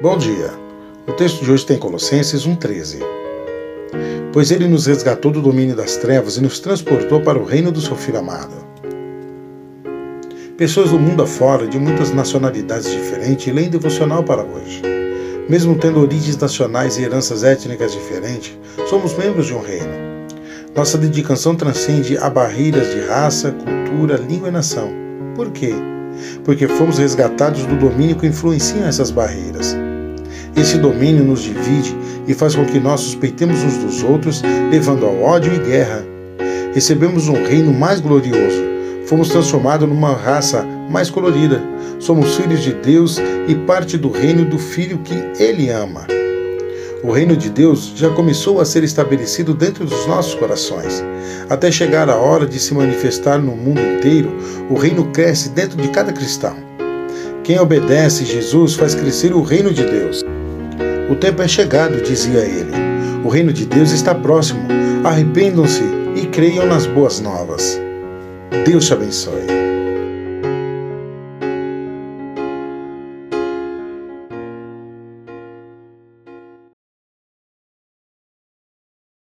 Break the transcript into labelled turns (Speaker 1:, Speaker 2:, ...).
Speaker 1: Bom dia. O texto de hoje tem Colossenses 1,13. Pois ele nos resgatou do domínio das trevas e nos transportou para o reino do seu Filho amado. Pessoas do mundo afora, de muitas nacionalidades diferentes, leem devocional para hoje. Mesmo tendo origens nacionais e heranças étnicas diferentes, somos membros de um reino. Nossa dedicação transcende a barreiras de raça, cultura, língua e nação. Por quê? Porque fomos resgatados do domínio que influencia essas barreiras. Esse domínio nos divide e faz com que nós suspeitemos uns dos outros, levando ao ódio e guerra. Recebemos um reino mais glorioso. Fomos transformados numa raça mais colorida. Somos filhos de Deus e parte do reino do Filho que Ele ama. O reino de Deus já começou a ser estabelecido dentro dos nossos corações. Até chegar a hora de se manifestar no mundo inteiro, o reino cresce dentro de cada cristão. Quem obedece Jesus faz crescer o reino de Deus. O tempo é chegado, dizia ele. O reino de Deus está próximo. Arrependam-se e creiam nas boas novas. Deus te abençoe.